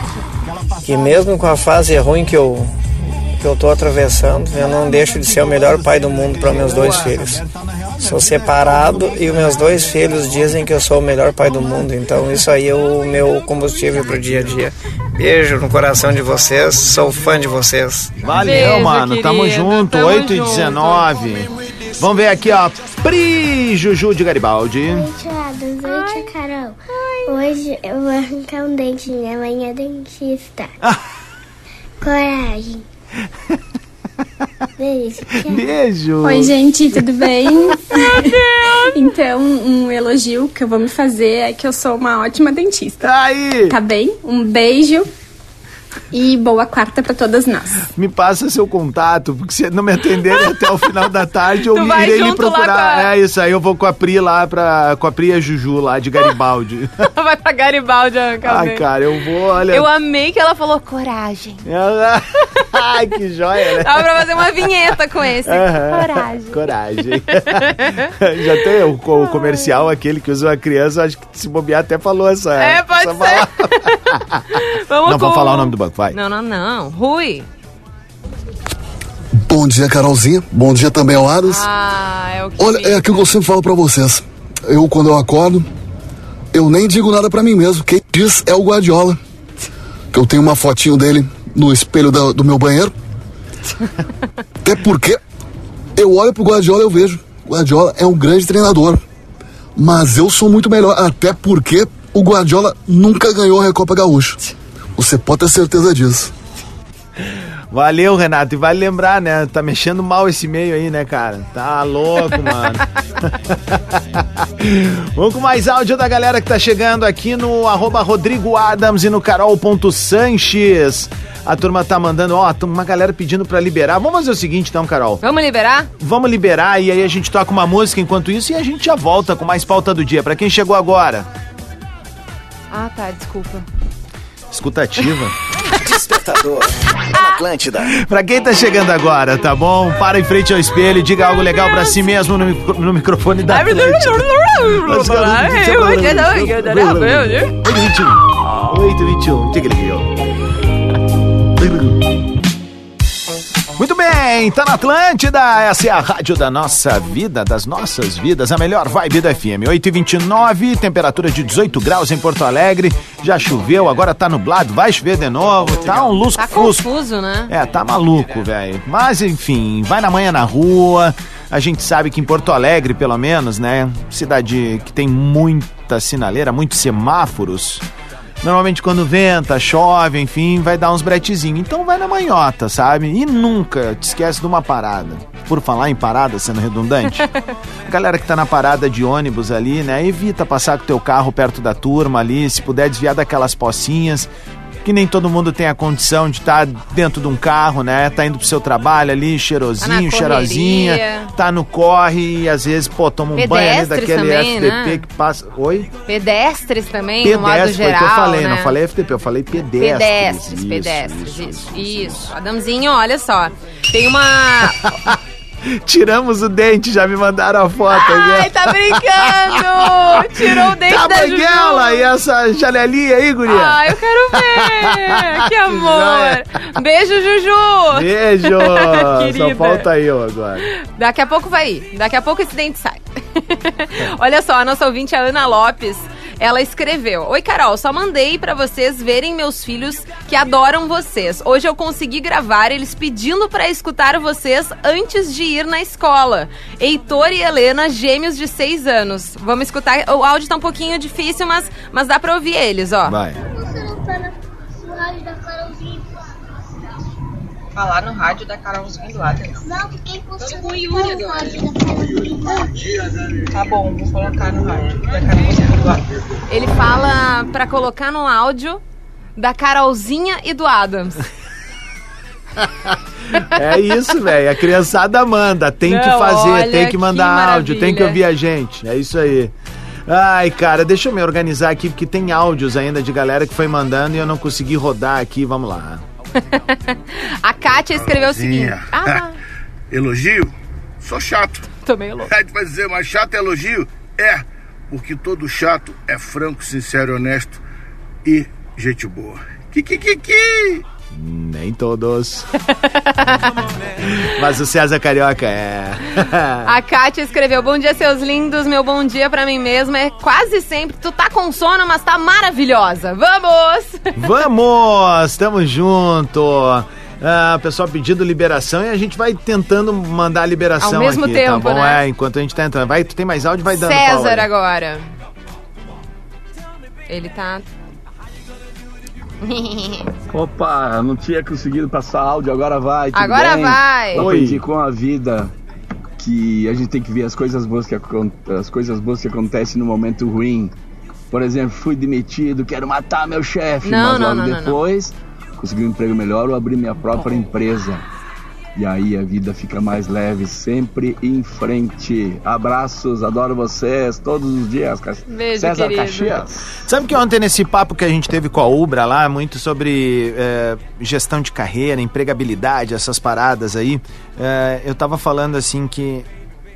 que mesmo com a fase ruim que eu que eu tô atravessando, eu não deixo de ser o melhor pai do mundo para meus dois filhos. Sou separado e os meus dois filhos dizem que eu sou o melhor pai do mundo, então isso aí é o meu combustível pro dia a dia. Beijo no coração de vocês, sou fã de vocês. Valeu, Beijo, mano. Tamo junto. Tamo 8 e junto. 19. Vamos ver aqui, ó. Pri Juju de Garibaldi. Tiados, oi, tia Carol. Hoje eu vou arrancar um dente, minha mãe é dentista. Coragem. Beijo. Beijo. Oi, gente, tudo bem? então, um elogio que eu vou me fazer é que eu sou uma ótima dentista. Aí! Tá bem? Um beijo e boa quarta pra todas nós. Me passa seu contato, porque se não me atenderem até o final da tarde, eu irei lhe procurar. a- É isso aí, eu vou com a Pri lá pra. Com a Pri e a Juju lá de Garibaldi. Vai pra Garibaldi o Ai, cara, eu vou, olha. Eu amei que ela falou coragem. Ai, que joia, né? Dá pra fazer uma vinheta com esse. Aham. Coragem. Coragem. Já tem o, o comercial aquele que usa a criança, acho que se bobear até falou essa. É, pode essa ser. Vamos Não, com... vamos falar o nome do banco, vai. Não, não, não. Rui. Bom dia, Carolzinha. Bom dia também ao Aras. Ah, é o que Olha, é aquilo que eu sempre falo pra vocês. Eu, quando eu acordo, eu nem digo nada pra mim mesmo. Quem diz é o Guardiola. Que eu tenho uma fotinho dele no espelho da- do meu banheiro. Até porque eu olho pro Guardiola e eu vejo. O Guardiola é um grande treinador. Mas eu sou muito melhor. Até porque o Guardiola nunca ganhou a Recopa Gaúcha. Você pode ter certeza disso. Valeu, Renato. E vale lembrar, né? Tá mexendo mal esse meio aí, né, cara? Tá louco, mano. Vamos com mais áudio da galera que tá chegando aqui no arroba Rodrigo Adams e no carol.sanches. A turma tá mandando, ó, tem uma galera pedindo pra liberar. Vamos fazer o seguinte então, Carol. Vamos liberar? Vamos liberar e aí a gente toca uma música enquanto isso e a gente já volta com mais pauta do dia. Pra quem chegou agora, Ah, tá, desculpa. Escutativa. Despertador. Atlântida. Pra quem tá chegando agora, tá bom? Para em frente ao espelho e diga algo legal pra si mesmo no, micro- no microfone da Atlântida. Let's go. 821. Diga ele Muito bem, tá na Atlântida, essa é a rádio da nossa vida, das nossas vidas, a melhor vibe da FM. 8h29, temperatura de 18 graus em Porto Alegre, já choveu, agora tá nublado, vai chover de novo, tá um Tá lusco-fusco. confuso, né? É, tá maluco, velho. Mas enfim, vai na manhã na rua. A gente sabe que em Porto Alegre, pelo menos, né? Cidade que tem muita sinaleira, muitos semáforos. Normalmente quando venta, chove, enfim, vai dar uns bretezinhos. Então vai na manhota, sabe? E nunca te esquece de uma parada. Por falar em parada, sendo redundante, a galera que tá na parada de ônibus ali, né? Evita passar com o teu carro perto da turma ali, se puder desviar daquelas pocinhas, que nem todo mundo tem a condição de estar dentro de um carro, né? Tá indo pro seu trabalho ali, cheirosinho, Tá cheirosinha, tá no corre e às vezes, pô, toma um banho ali Pedestres daquele também, FTP né? que passa. Oi? Pedestres também, no modo Pedestre, foi o geral, que eu falei, né? não falei FTP, eu falei pedestres. Pedestres, Isso, pedestres, isso, isso, isso. Adamzinho, olha só. Tem uma. Tiramos o dente, já me mandaram a foto. Ai, tá brincando! Tirou o dente tá da banguela e essa janelinha aí, guria? Ai, eu quero ver! que amor! Beijo, Juju! Beijo! Só falta eu agora. Daqui a pouco vai ir. Daqui a pouco esse dente sai. Olha só, a nossa ouvinte, a Ana Lopes, ela escreveu: Oi, Carol, só mandei pra vocês verem meus filhos que adoram vocês. Hoje eu consegui gravar eles pedindo pra escutar vocês antes de ir na escola. Heitor e Helena, gêmeos de 6 anos. Vamos escutar. O áudio tá um pouquinho difícil, mas, mas dá pra ouvir eles, ó. Vai. Falar no rádio da Carolzinha do Adams. Não, porque você com o não Yuri agora. Tá bom, vou colocar no rádio da Carolzinha do Adams. Ele fala pra colocar no áudio da Carolzinha e do Adams. É isso, velho. A criançada manda, tem que Não, fazer, olha tem que que mandar áudio, tem que ouvir a gente. É isso aí. Ai, cara, deixa eu me organizar aqui, porque tem áudios ainda de galera que foi mandando e eu não consegui rodar aqui. Vamos lá. A Kátia escreveu o seguinte. Ah, Elogio? Sou chato. tô meio louco. Aí tu vai dizer, mas chato é elogio? É, porque todo chato é franco, sincero, honesto e gente boa. Que, que, que, que? Nem todos. Mas o César Carioca é. A Kátia escreveu: Bom dia, seus lindos. Meu bom dia pra mim mesma é quase sempre. Tu tá com sono, mas tá maravilhosa. Vamos! Vamos! Tamo junto! Ah, o pessoal pedindo liberação e a gente vai tentando mandar a liberação Ao mesmo aqui, tempo, tá bom? né? É, enquanto a gente tá entrando. Vai, tu tem mais áudio? Vai dando César agora. Ele tá. Opa, não tinha conseguido passar áudio, agora vai. tudo Agora bem? vai. Aprendi com a vida que a gente tem que ver as coisas boas que as coisas boas que acontecem no momento ruim. Por exemplo, fui demitido, quero matar meu chefe, Não, mas não, logo não, não, depois consegui um emprego melhor ou abri minha própria empresa. E aí a vida fica mais leve, sempre em frente. Abraços, adoro vocês todos os dias. Beijo, César querido. Caxias. Sabe que ontem nesse papo que a gente teve com a Ubra lá, muito sobre é, gestão de carreira, empregabilidade, essas paradas aí, é, eu tava falando assim que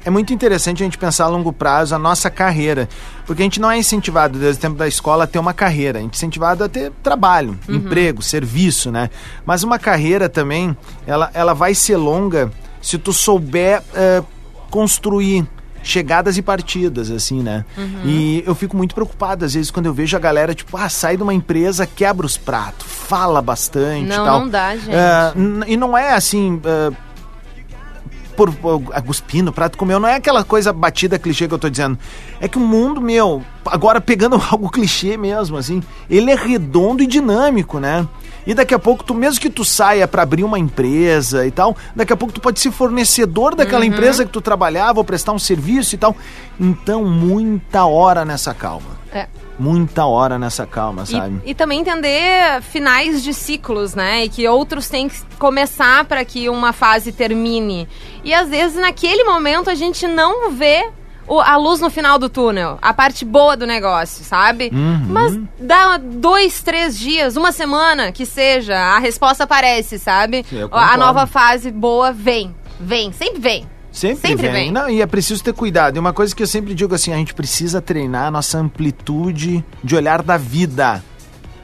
é muito interessante a gente pensar a longo prazo a nossa carreira, porque a gente não é incentivado desde o tempo da escola a ter uma carreira, a gente é incentivado a ter trabalho, Uhum. emprego, serviço, né? Mas uma carreira também, ela, ela vai ser longa se tu souber é, construir chegadas e partidas, assim, né? Uhum. E eu fico muito preocupado, às vezes, quando eu vejo a galera, tipo, ah, sai de uma empresa, quebra os pratos, fala bastante e Não, tal. não dá, gente. Ah, n- e não é assim. ah, por, por a cuspir no prato comeu, não é aquela coisa batida clichê que eu tô dizendo. É que o mundo, meu, agora pegando algo clichê mesmo, assim, ele é redondo e dinâmico, né? E daqui a pouco, tu mesmo que tu saia pra abrir uma empresa e tal, daqui a pouco tu pode ser fornecedor daquela Uhum. empresa que tu trabalhava ou prestar um serviço e tal. Então, muita hora nessa calma. É. Muita hora nessa calma, sabe? E, e também entender finais de ciclos, né? E que outros têm que começar para que uma fase termine. E às vezes naquele momento a gente não vê o- a luz no final do túnel, a parte boa do negócio, sabe? Uhum. Mas dá dois, três dias, uma semana que seja, a resposta aparece, sabe? A nova fase boa vem, vem, sempre vem. Sempre, Sempre vem. vem. Não, e é preciso ter cuidado. E uma coisa que eu sempre digo assim, a gente precisa treinar a nossa amplitude de olhar da vida.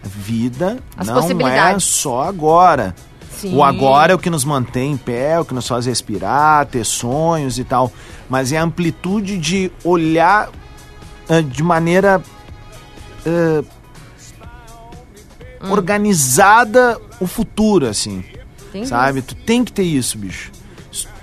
Vida As não é só agora. Sim. O agora é o que nos mantém em pé, é o que nos faz respirar, ter sonhos e tal. Mas é a amplitude de olhar ah, de maneira ah, Hum. organizada o futuro, assim. Entendi. Sabe? Tu tem que ter isso, bicho.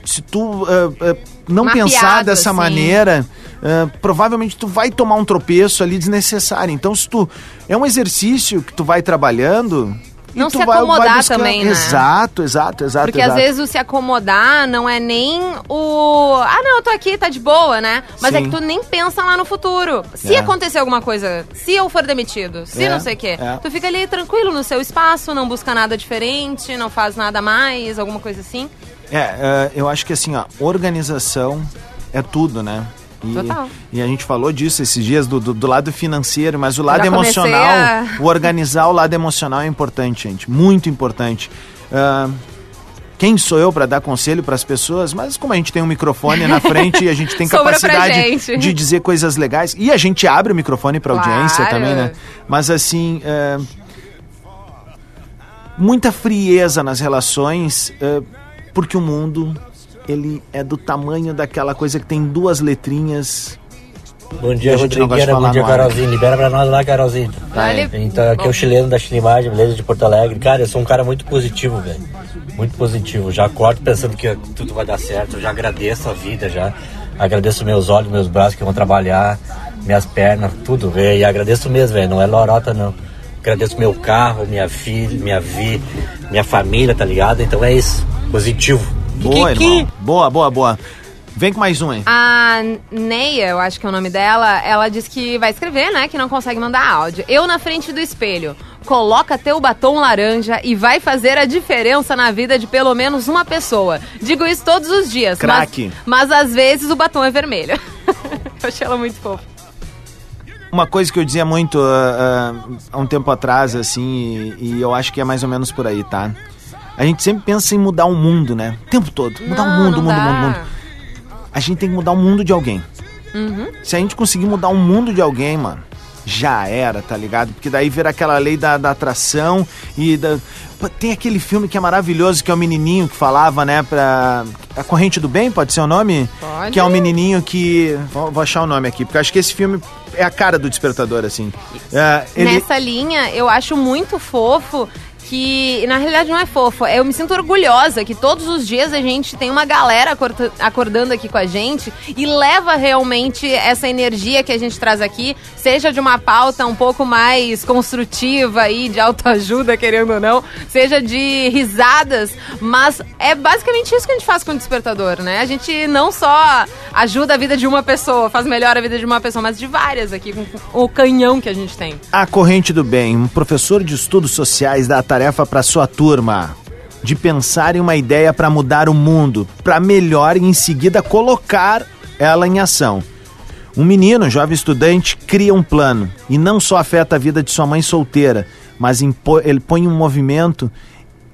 Se- tu ah, ah, não Mapeado, pensar dessa assim. maneira, ah, provavelmente tu vai tomar um tropeço ali desnecessário. Então, se tu. É um exercício que tu vai trabalhando. Não se vai- vai acomodar buscando- também, né? Exato, exato, exato. Porque exato. às vezes o se acomodar não é nem o. Ah, não, eu tô aqui, tá de boa, né? Mas é Sim. que tu nem pensa lá no futuro. Se É. acontecer alguma coisa, se eu for demitido, se É, não sei o quê, é. tu fica ali tranquilo no seu espaço, não busca nada diferente, não faz nada mais, alguma coisa assim. É, é, eu acho que assim, ó, organização é tudo, né? E, Total. e a gente falou disso esses dias do, do, do lado financeiro, mas o lado emocional, a- o organizar o lado emocional é importante, gente, muito importante. Ah, quem sou eu para dar conselho para as pessoas? Mas como a gente tem um microfone na frente e a gente tem capacidade de dizer coisas legais e a gente abre o microfone para Claro. audiência também, né? Mas assim, ah, muita frieza nas relações, eh, porque o mundo ele é do tamanho daquela coisa que tem duas letrinhas. Bom dia, Rodrigueira. Bom dia. Carolzinho. Libera pra nós lá, Carolzinho. Vai. Então, aqui é o chileno da Chilimagem, beleza? De Porto Alegre. Cara, eu sou um cara muito positivo, velho. Muito positivo. Já acordo pensando que tudo vai dar certo. Eu já agradeço a vida, já. Agradeço meus olhos, meus braços que vão trabalhar, minhas pernas, tudo, velho. E agradeço mesmo, velho. Não é lorota, não. Agradeço meu carro, minha filha, minha vi, minha família, tá ligado? Então é isso. Positivo. Boa, Kiki. irmão. Boa, boa, boa. Vem com mais um, hein? A Neia, eu acho que é o nome dela, ela disse que vai escrever, né? Que não consegue mandar áudio. Eu na frente do espelho. Coloca teu batom laranja e vai fazer a diferença na vida de pelo menos uma pessoa. Digo isso todos os dias. Craque. Mas, mas às vezes o batom é vermelho. eu achei ela muito fofa. Uma coisa que eu dizia muito ah, ah, há um tempo atrás, assim, e, e eu acho que é mais ou menos por aí, tá? A gente sempre pensa em mudar o mundo, né? O tempo todo. Mudar Não, o mundo, mundo, mundo, mundo. A gente tem que mudar o mundo de alguém. Uhum. Se a gente conseguir mudar o mundo de alguém, mano, já era, tá ligado? Porque daí vira aquela lei da, da atração e da. Tem aquele filme que é maravilhoso, que é o menininho que falava, né, pra. A Corrente do Bem, pode ser o nome? Pode. Que é um menininho que. Vou, vou achar o nome aqui, porque eu acho que esse filme é a cara do despertador, assim. É, ele... Nessa linha, eu acho muito fofo que, na realidade, não é fofo. Eu me sinto orgulhosa que todos os dias a gente tem uma galera acorda- acordando aqui com a gente e leva realmente essa energia que a gente traz aqui, seja de uma pauta um pouco mais construtiva aí, de autoajuda, querendo ou não, seja de risadas, mas é basicamente isso que a gente faz com o despertador, né? A gente não só ajuda a vida de uma pessoa, faz melhor a vida de uma pessoa, mas de várias aqui, com o canhão que a gente tem. A Corrente do Bem, um professor de estudos sociais dá a tarefa para sua turma de pensar em uma ideia para mudar o mundo, para melhor e em seguida colocar ela em ação. Um menino, um jovem estudante, cria um plano e não só afeta a vida de sua mãe solteira, mas ele põe um movimento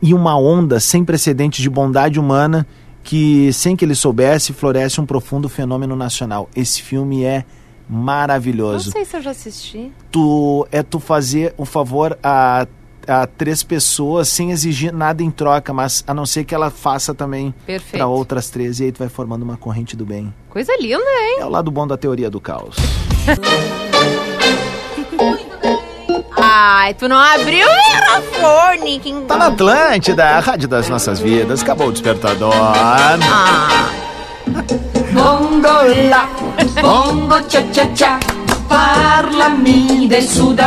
e uma onda sem precedentes de bondade humana que, sem que ele soubesse, floresce um profundo fenômeno nacional. Esse filme é Não maravilhoso sei se eu já assisti. tu é tu fazer o favor a, a três pessoas sem exigir nada em troca, mas a não ser que ela faça também para outras três e aí tu vai formando uma corrente do bem. Coisa linda, hein? É o lado bom da teoria do caos. Ai, tu não abriu o microfone. Quem... Tá na Atlântida, a rádio das nossas vidas. Acabou o despertador. Ah. Bongo la, bongo cha cha cha, parlami del Sud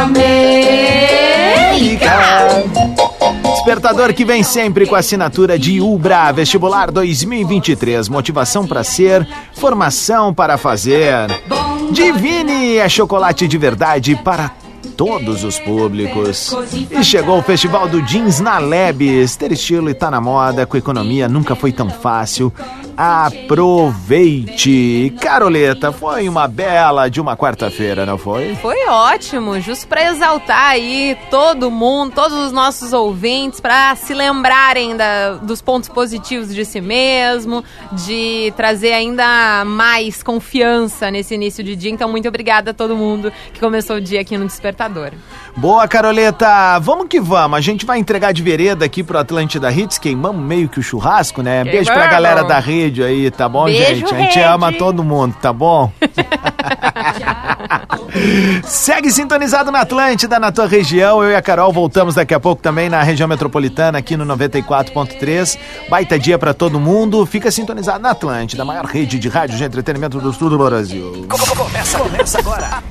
America. Despertador que vem sempre com a assinatura de Ubra Vestibular 2023. Motivação para ser, formação para fazer. Divine é chocolate de verdade para todos os públicos. E chegou o Festival do Jeans na Lebes. Ter estilo e tá na moda, com economia nunca foi tão fácil. Aproveite. Caroleta, foi uma bela de uma quarta-feira, não foi? Foi ótimo, justo para exaltar aí todo mundo, todos os nossos ouvintes, para se lembrarem da, dos pontos positivos de si mesmo, de trazer ainda mais confiança nesse início de dia. Então, muito obrigada a todo mundo que começou o dia aqui no Despertador. Boa, Caroleta. Vamos que vamos. A gente vai entregar de vereda aqui pro Atlântida Hits. Queimamos meio que o churrasco, né? Queimamos. Beijo pra galera da rede aí, tá bom, Beijo, gente? A gente ama todo mundo, tá bom? Segue sintonizado na Atlântida, na tua região. Eu e a Carol voltamos daqui a pouco também na região metropolitana, aqui no 94.3. Baita dia pra todo mundo. Fica sintonizado na Atlântida, a maior rede de rádio de entretenimento do sul do Brasil. Começa, começa agora.